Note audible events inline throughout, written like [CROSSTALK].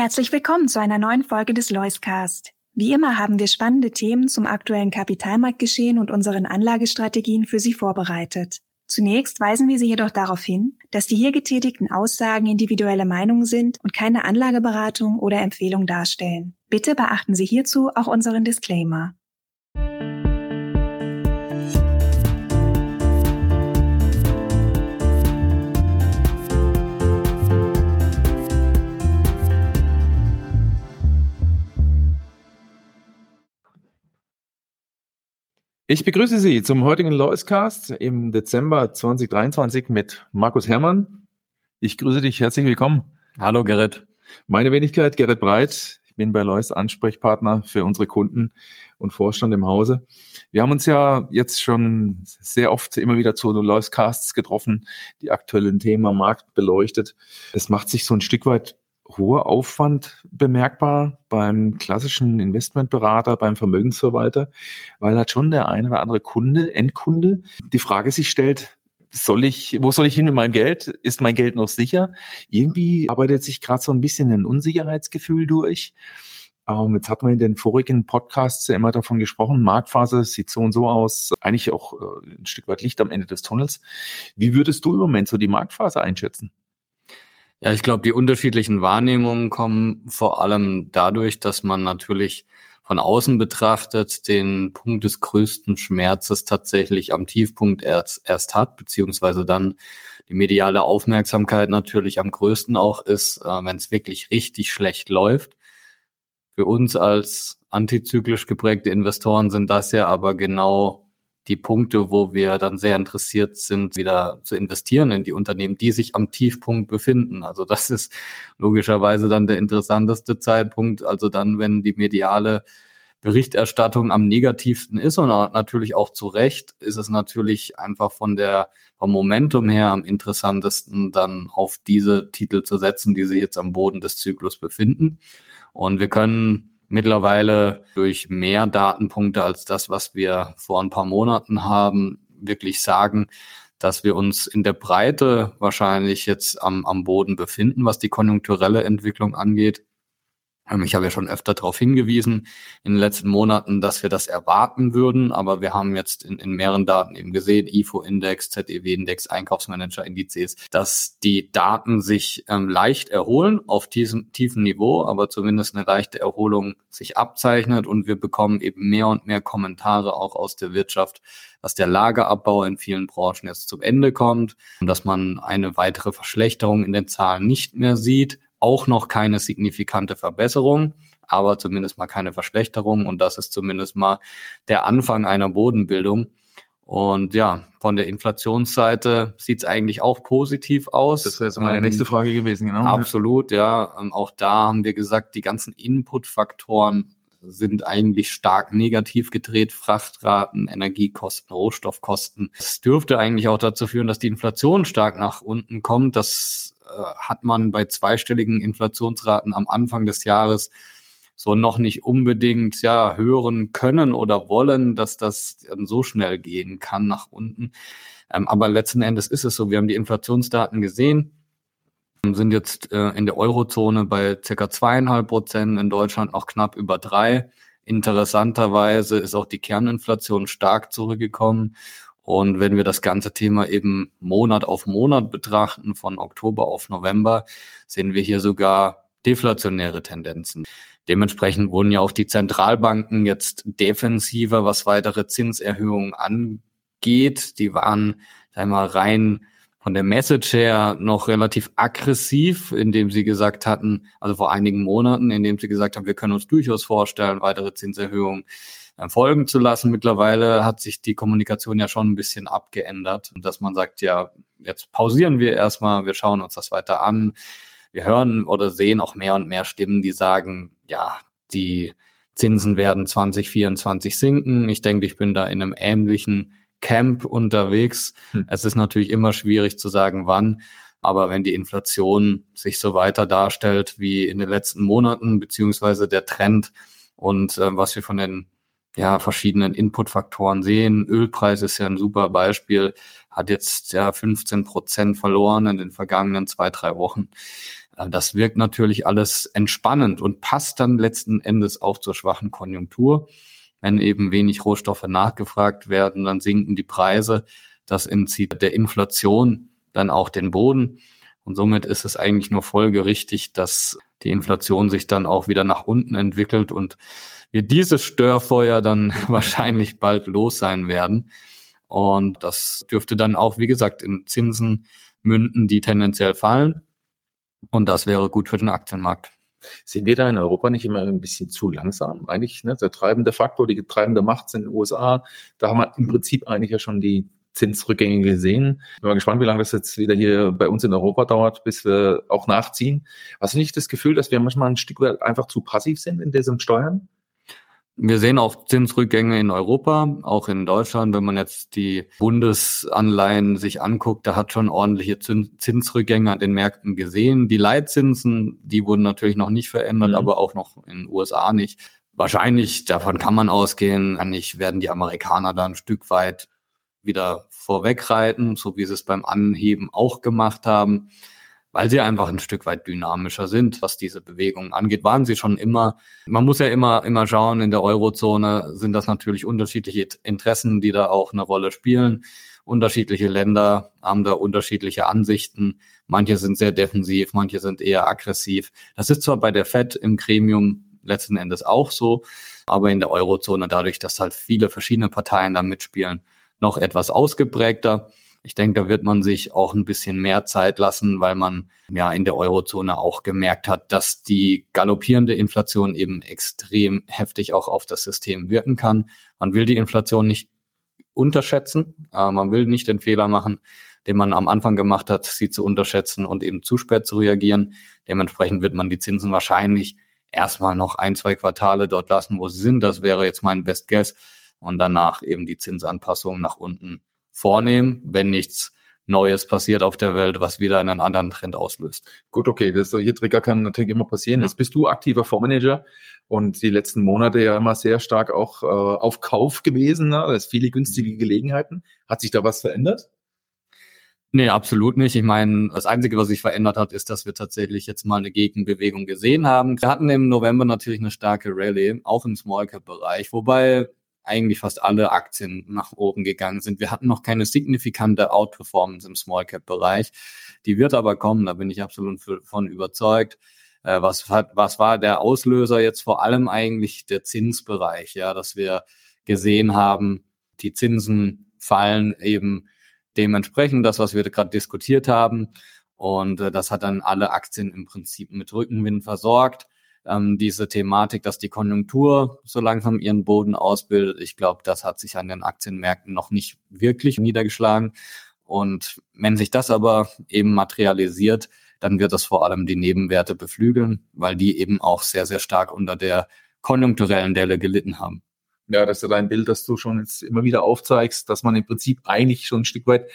Herzlich willkommen zu einer neuen Folge des Loiscast. Wie immer haben wir spannende Themen zum aktuellen Kapitalmarktgeschehen und unseren Anlagestrategien für Sie vorbereitet. Zunächst weisen wir Sie jedoch darauf hin, dass die hier getätigten Aussagen individuelle Meinungen sind und keine Anlageberatung oder Empfehlung darstellen. Bitte beachten Sie hierzu auch unseren Disclaimer. Ich begrüße Sie zum heutigen Loiscast im Dezember 2023 mit Markus Herrmann. Ich grüße dich, herzlich willkommen. Hallo Gerrit. Meine Wenigkeit, Gerrit Breit. Ich bin bei Lois Ansprechpartner für unsere Kunden und Vorstand im Hause. Wir haben uns ja jetzt schon sehr oft immer wieder zu Loiscasts getroffen, die aktuellen Themen am Markt beleuchtet. Es macht sich so ein Stück weit hoher Aufwand bemerkbar beim klassischen Investmentberater, beim Vermögensverwalter, weil halt schon der eine oder andere Kunde, Endkunde, die Frage sich stellt, soll ich, wo soll ich hin mit meinem Geld? Ist mein Geld noch sicher? Irgendwie arbeitet sich gerade so ein bisschen ein Unsicherheitsgefühl durch. Ähm, jetzt hat man in den vorigen Podcasts ja immer davon gesprochen, Marktphase sieht so und so aus, eigentlich auch äh, ein Stück weit Licht am Ende des Tunnels. Wie würdest du im Moment so die Marktphase einschätzen? Ja, ich glaube, die unterschiedlichen Wahrnehmungen kommen vor allem dadurch, dass man natürlich von außen betrachtet den Punkt des größten Schmerzes tatsächlich am Tiefpunkt erst, erst hat, beziehungsweise dann die mediale Aufmerksamkeit natürlich am größten auch ist, äh, wenn es wirklich richtig schlecht läuft. Für uns als antizyklisch geprägte Investoren sind das ja aber genau die Punkte, wo wir dann sehr interessiert sind, wieder zu investieren in die Unternehmen, die sich am Tiefpunkt befinden. Also das ist logischerweise dann der interessanteste Zeitpunkt. Also dann, wenn die mediale Berichterstattung am negativsten ist und natürlich auch zu Recht, ist es natürlich einfach von der vom Momentum her am interessantesten, dann auf diese Titel zu setzen, die sich jetzt am Boden des Zyklus befinden. Und wir können mittlerweile durch mehr Datenpunkte als das, was wir vor ein paar Monaten haben, wirklich sagen, dass wir uns in der Breite wahrscheinlich jetzt am, am Boden befinden, was die konjunkturelle Entwicklung angeht. Ähm, ich habe ja schon öfter darauf hingewiesen in den letzten Monaten, dass wir das erwarten würden, aber wir haben jetzt in, in mehreren Daten eben gesehen, IFO-Index, ZEW-Index, Einkaufsmanager-Indizes, dass die Daten sich ähm, leicht erholen auf diesem tiefen Niveau, aber zumindest eine leichte Erholung sich abzeichnet. Und wir bekommen eben mehr und mehr Kommentare auch aus der Wirtschaft, dass der Lagerabbau in vielen Branchen jetzt zum Ende kommt und dass man eine weitere Verschlechterung in den Zahlen nicht mehr sieht auch noch keine signifikante Verbesserung, aber zumindest mal keine Verschlechterung. Und das ist zumindest mal der Anfang einer Bodenbildung. Und ja, von der Inflationsseite sieht es eigentlich auch positiv aus. Das wäre jetzt meine ähm, nächste Frage gewesen, genau. Absolut, ja. Ähm, auch da haben wir gesagt, die ganzen Inputfaktoren sind eigentlich stark negativ gedreht. Frachtraten, Energiekosten, Rohstoffkosten. Das dürfte eigentlich auch dazu führen, dass die Inflation stark nach unten kommt. Das hat man bei zweistelligen Inflationsraten am Anfang des Jahres so noch nicht unbedingt ja hören können oder wollen, dass das so schnell gehen kann nach unten. Ähm, aber letzten Endes ist es so. Wir haben die Inflationsdaten gesehen, sind jetzt äh, in der Eurozone bei circa zweieinhalb Prozent, in Deutschland noch knapp über drei. Interessanterweise ist auch die Kerninflation stark zurückgekommen und wenn wir das ganze Thema eben Monat auf Monat betrachten, von Oktober auf November, sehen wir hier sogar deflationäre Tendenzen. Dementsprechend wurden ja auch die Zentralbanken jetzt defensiver, was weitere Zinserhöhungen angeht. Die waren einmal rein von der Message her noch relativ aggressiv, indem sie gesagt hatten, also vor einigen Monaten, indem sie gesagt haben, wir können uns durchaus vorstellen, weitere Zinserhöhungen folgen zu lassen. Mittlerweile hat sich die Kommunikation ja schon ein bisschen abgeändert, dass man sagt, ja, jetzt pausieren wir erstmal, wir schauen uns das weiter an. Wir hören oder sehen auch mehr und mehr Stimmen, die sagen, ja, die Zinsen werden 2024 sinken. Ich denke, ich bin da in einem ähnlichen Camp unterwegs. Hm. Es ist natürlich immer schwierig zu sagen, wann. Aber wenn die Inflation sich so weiter darstellt wie in den letzten Monaten, beziehungsweise der Trend und äh, was wir von den ja, verschiedenen Inputfaktoren sehen. Ölpreis ist ja ein super Beispiel, hat jetzt ja 15 Prozent verloren in den vergangenen zwei, drei Wochen. Das wirkt natürlich alles entspannend und passt dann letzten Endes auch zur schwachen Konjunktur. Wenn eben wenig Rohstoffe nachgefragt werden, dann sinken die Preise. Das entzieht der Inflation dann auch den Boden. Und somit ist es eigentlich nur folgerichtig, dass die Inflation sich dann auch wieder nach unten entwickelt und wir dieses Störfeuer dann [LAUGHS] wahrscheinlich bald los sein werden. Und das dürfte dann auch, wie gesagt, in Zinsen münden, die tendenziell fallen. Und das wäre gut für den Aktienmarkt. Sind wir da in Europa nicht immer ein bisschen zu langsam? Eigentlich, ne, der treibende Faktor, die treibende Macht sind in den USA. Da haben wir im Prinzip eigentlich ja schon die Zinsrückgänge gesehen. Bin mal gespannt, wie lange das jetzt wieder hier bei uns in Europa dauert, bis wir auch nachziehen. Hast du nicht das Gefühl, dass wir manchmal ein Stück weit einfach zu passiv sind in diesem Steuern? Wir sehen auch Zinsrückgänge in Europa, auch in Deutschland. Wenn man jetzt die Bundesanleihen sich anguckt, da hat schon ordentliche Zinsrückgänge an den Märkten gesehen. Die Leitzinsen, die wurden natürlich noch nicht verändert, mhm. aber auch noch in den USA nicht. Wahrscheinlich, davon kann man ausgehen, eigentlich werden die Amerikaner da ein Stück weit wieder vorwegreiten, so wie sie es beim Anheben auch gemacht haben weil sie einfach ein Stück weit dynamischer sind, was diese Bewegungen angeht. Waren sie schon immer. Man muss ja immer, immer schauen, in der Eurozone sind das natürlich unterschiedliche Interessen, die da auch eine Rolle spielen. Unterschiedliche Länder haben da unterschiedliche Ansichten. Manche sind sehr defensiv, manche sind eher aggressiv. Das ist zwar bei der Fed im Gremium letzten Endes auch so, aber in der Eurozone dadurch, dass halt viele verschiedene Parteien da mitspielen, noch etwas ausgeprägter. Ich denke, da wird man sich auch ein bisschen mehr Zeit lassen, weil man ja in der Eurozone auch gemerkt hat, dass die galoppierende Inflation eben extrem heftig auch auf das System wirken kann. Man will die Inflation nicht unterschätzen. Äh, man will nicht den Fehler machen, den man am Anfang gemacht hat, sie zu unterschätzen und eben zu spät zu reagieren. Dementsprechend wird man die Zinsen wahrscheinlich erstmal noch ein, zwei Quartale dort lassen, wo sie sind. Das wäre jetzt mein Best Guess. Und danach eben die Zinsanpassung nach unten vornehmen, wenn nichts Neues passiert auf der Welt, was wieder einen anderen Trend auslöst. Gut, okay, das solche Trigger kann natürlich immer passieren. Jetzt bist du aktiver Fondsmanager und die letzten Monate ja immer sehr stark auch äh, auf Kauf gewesen. Ne? Es viele günstige Gelegenheiten. Hat sich da was verändert? Nee, absolut nicht. Ich meine, das Einzige, was sich verändert hat, ist, dass wir tatsächlich jetzt mal eine Gegenbewegung gesehen haben. Wir hatten im November natürlich eine starke Rallye, auch im Small Cap Bereich, wobei eigentlich fast alle Aktien nach oben gegangen sind. Wir hatten noch keine signifikante Outperformance im Small Cap Bereich. Die wird aber kommen, da bin ich absolut von überzeugt. Äh, was, hat, was war der Auslöser jetzt vor allem eigentlich der Zinsbereich, ja, dass wir gesehen haben, die Zinsen fallen eben dementsprechend das, was wir gerade diskutiert haben. Und äh, das hat dann alle Aktien im Prinzip mit Rückenwind versorgt ähm, diese Thematik, dass die Konjunktur so langsam ihren Boden ausbildet. Ich glaube, das hat sich an den Aktienmärkten noch nicht wirklich niedergeschlagen. Und wenn sich das aber eben materialisiert, dann wird das vor allem die Nebenwerte beflügeln, weil die eben auch sehr, sehr stark unter der konjunkturellen Delle gelitten haben. Ja, das ist ja dein Bild, das du schon jetzt immer wieder aufzeigst, dass man im Prinzip eigentlich schon ein Stück weit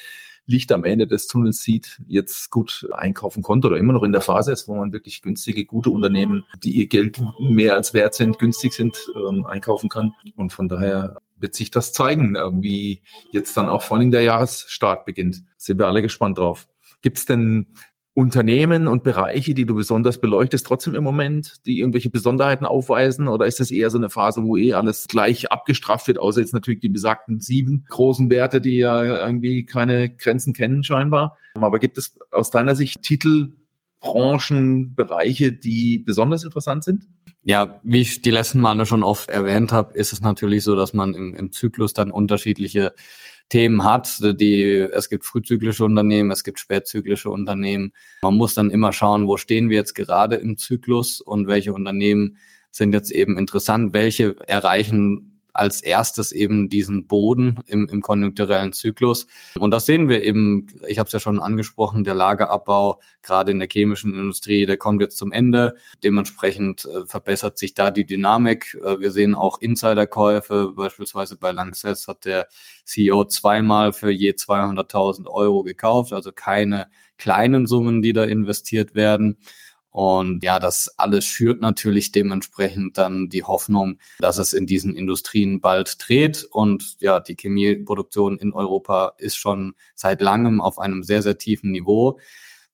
Licht am Ende des Tunnels sieht, jetzt gut einkaufen konnte oder immer noch in der Phase ist, wo man wirklich günstige, gute Unternehmen, die ihr Geld mehr als wert sind, günstig sind, ähm, einkaufen kann. Und von daher wird sich das zeigen, äh, wie jetzt dann auch vor allem der Jahresstart beginnt. Sind wir alle gespannt drauf. Gibt es denn Unternehmen und Bereiche, die du besonders beleuchtest, trotzdem im Moment, die irgendwelche Besonderheiten aufweisen? Oder ist das eher so eine Phase, wo eh alles gleich abgestraft wird, außer jetzt natürlich die besagten sieben großen Werte, die ja irgendwie keine Grenzen kennen scheinbar? Aber gibt es aus deiner Sicht Titel, Branchen, Bereiche, die besonders interessant sind? Ja, wie ich die letzten Male schon oft erwähnt habe, ist es natürlich so, dass man im, im Zyklus dann unterschiedliche Themen hat. Die, es gibt frühzyklische Unternehmen, es gibt spätzyklische Unternehmen. Man muss dann immer schauen, wo stehen wir jetzt gerade im Zyklus und welche Unternehmen sind jetzt eben interessant, welche erreichen als erstes eben diesen Boden im, im konjunkturellen Zyklus. Und das sehen wir eben, ich habe es ja schon angesprochen, der Lagerabbau, gerade in der chemischen Industrie, der kommt jetzt zum Ende. Dementsprechend äh, verbessert sich da die Dynamik. Äh, wir sehen auch Insiderkäufe, beispielsweise bei Lanxess hat der CEO zweimal für je 200.000 Euro gekauft, also keine kleinen Summen, die da investiert werden. Und ja, das alles schürt natürlich dementsprechend dann die Hoffnung, dass es in diesen Industrien bald dreht. Und ja, die Chemieproduktion in Europa ist schon seit langem auf einem sehr, sehr tiefen Niveau.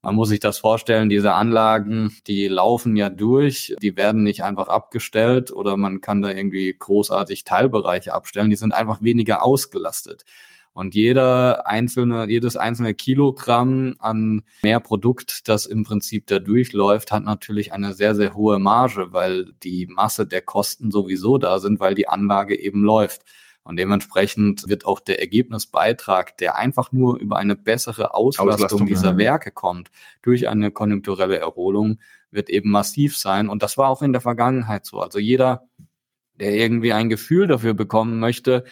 Man muss sich das vorstellen, diese Anlagen, die laufen ja durch, die werden nicht einfach abgestellt oder man kann da irgendwie großartig Teilbereiche abstellen, die sind einfach weniger ausgelastet. Und jeder einzelne, jedes einzelne Kilogramm an mehr Produkt, das im Prinzip da durchläuft, hat natürlich eine sehr, sehr hohe Marge, weil die Masse der Kosten sowieso da sind, weil die Anlage eben läuft. Und dementsprechend wird auch der Ergebnisbeitrag, der einfach nur über eine bessere Auslastung, Auslastung dieser ja. Werke kommt, durch eine konjunkturelle Erholung, wird eben massiv sein. Und das war auch in der Vergangenheit so. Also jeder, der irgendwie ein Gefühl dafür bekommen möchte,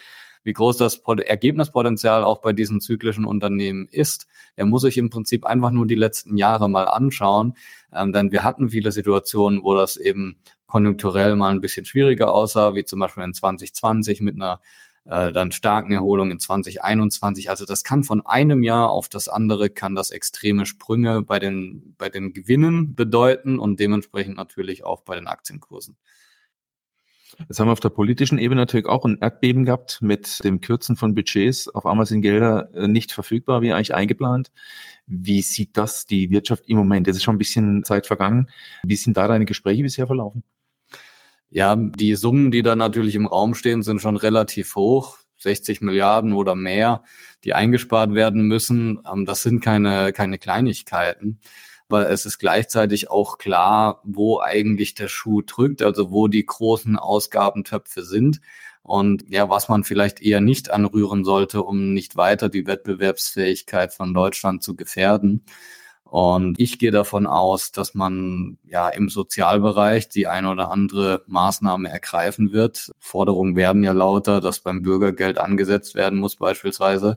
wie groß das Ergebnispotenzial auch bei diesen zyklischen Unternehmen ist, der muss sich im Prinzip einfach nur die letzten Jahre mal anschauen. Ähm, denn wir hatten viele Situationen, wo das eben konjunkturell mal ein bisschen schwieriger aussah, wie zum Beispiel in 2020 mit einer äh, dann starken Erholung in 2021. Also das kann von einem Jahr auf das andere kann das extreme Sprünge bei den, bei den Gewinnen bedeuten und dementsprechend natürlich auch bei den Aktienkursen. Jetzt haben wir auf der politischen Ebene natürlich auch ein Erdbeben gehabt mit dem Kürzen von Budgets. Auf einmal sind Gelder äh, nicht verfügbar, wie eigentlich eingeplant. Wie sieht das die Wirtschaft im Moment? Es ist schon ein bisschen Zeit vergangen. Wie sind da deine Gespräche bisher verlaufen? Ja, die Summen, die da natürlich im Raum stehen, sind schon relativ hoch. 60 Milliarden oder mehr, die eingespart werden müssen. Ähm, das sind keine, keine Kleinigkeiten. Aber es ist gleichzeitig auch klar, wo eigentlich der Schuh drückt, also wo die großen Ausgabentöpfe sind und ja, was man vielleicht eher nicht anrühren sollte, um nicht weiter die Wettbewerbsfähigkeit von Deutschland zu gefährden. Und ich gehe davon aus, dass man ja im Sozialbereich die ein oder andere Maßnahme ergreifen wird. Forderungen werden ja lauter, dass beim Bürgergeld angesetzt werden muss beispielsweise,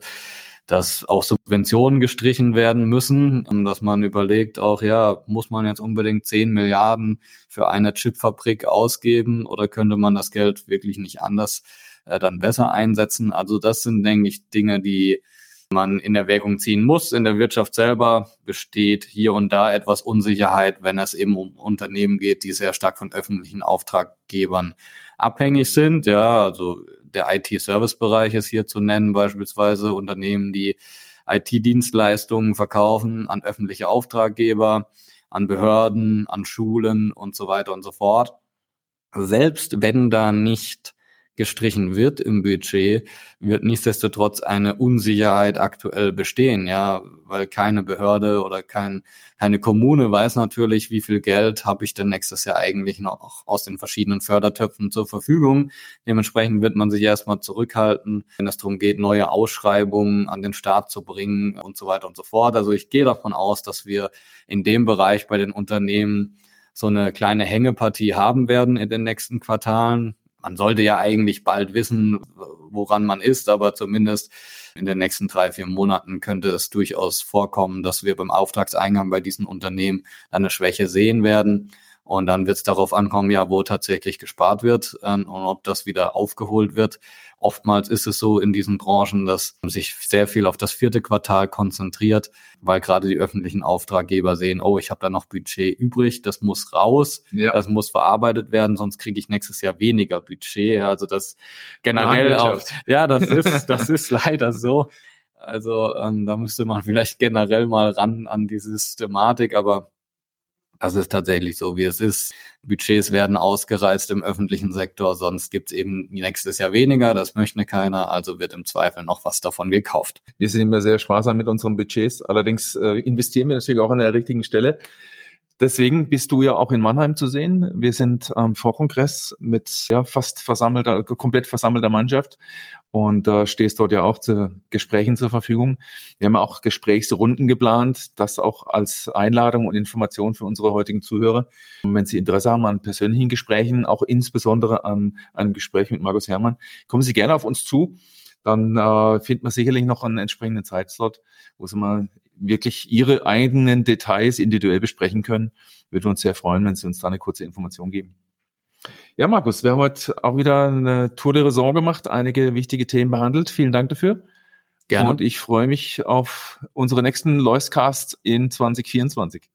dass auch Subventionen gestrichen werden müssen dass man überlegt auch, ja, muss man jetzt unbedingt 10 Milliarden für eine Chipfabrik ausgeben oder könnte man das Geld wirklich nicht anders äh, dann besser einsetzen? Also das sind, denke ich, Dinge, die man in Erwägung ziehen muss. In der Wirtschaft selber besteht hier und da etwas Unsicherheit, wenn es eben um Unternehmen geht, die sehr stark von öffentlichen Auftraggebern abhängig sind. Ja, also der IT-Service-Bereich ist hier zu nennen, beispielsweise Unternehmen, die IT-Dienstleistungen verkaufen an öffentliche Auftraggeber, an Behörden, an Schulen und so weiter und so fort. Selbst wenn da nicht gestrichen wird im Budget, wird nichtsdestotrotz eine Unsicherheit aktuell bestehen, ja, weil keine Behörde oder kein, keine Kommune weiß natürlich, wie viel Geld habe ich denn nächstes Jahr eigentlich noch aus den verschiedenen Fördertöpfen zur Verfügung. Dementsprechend wird man sich erstmal zurückhalten, wenn es darum geht, neue Ausschreibungen an den Start zu bringen und so weiter und so fort. Also ich gehe davon aus, dass wir in dem Bereich bei den Unternehmen so eine kleine Hängepartie haben werden in den nächsten Quartalen man sollte ja eigentlich bald wissen, woran man ist, aber zumindest in den nächsten drei, vier Monaten könnte es durchaus vorkommen, dass wir beim Auftragseingang bei diesen Unternehmen eine Schwäche sehen werden. Und dann wird es darauf ankommen, ja, wo tatsächlich gespart wird ähm, und ob das wieder aufgeholt wird. Oftmals ist es so in diesen Branchen, dass sich sehr viel auf das vierte Quartal konzentriert, weil gerade die öffentlichen Auftraggeber sehen, oh, ich habe da noch Budget übrig, das muss raus, ja. das muss verarbeitet werden, sonst kriege ich nächstes Jahr weniger Budget. Also das generell auch, ja, das [LAUGHS] ist, das ist leider so. Also ähm, da müsste man vielleicht generell mal ran an die Systematik, aber das ist tatsächlich so, wie es ist. Budgets werden ausgereizt im öffentlichen Sektor, sonst gibt es eben nächstes Jahr weniger, das möchte keiner, also wird im Zweifel noch was davon gekauft. Wir sind immer sehr sparsam mit unseren Budgets, allerdings äh, investieren wir natürlich auch an der richtigen Stelle. Deswegen bist du ja auch in Mannheim zu sehen. Wir sind am Vorkongress mit ja, fast versammelter, komplett versammelter Mannschaft und äh, stehst dort ja auch zu Gesprächen zur Verfügung. Wir haben auch Gesprächsrunden geplant, das auch als Einladung und Information für unsere heutigen Zuhörer. Und wenn Sie Interesse haben an persönlichen Gesprächen, auch insbesondere an einem Gespräch mit Markus Herrmann, kommen Sie gerne auf uns zu. Dann äh, findet man sicherlich noch einen entsprechenden Zeitslot, wo Sie mal wirklich Ihre eigenen Details individuell besprechen können. Würde uns sehr freuen, wenn Sie uns da eine kurze Information geben. Ja, Markus, wir haben heute auch wieder eine Tour de Raison gemacht, einige wichtige Themen behandelt. Vielen Dank dafür. Gerne. Und ich freue mich auf unsere nächsten Loiscast in 2024.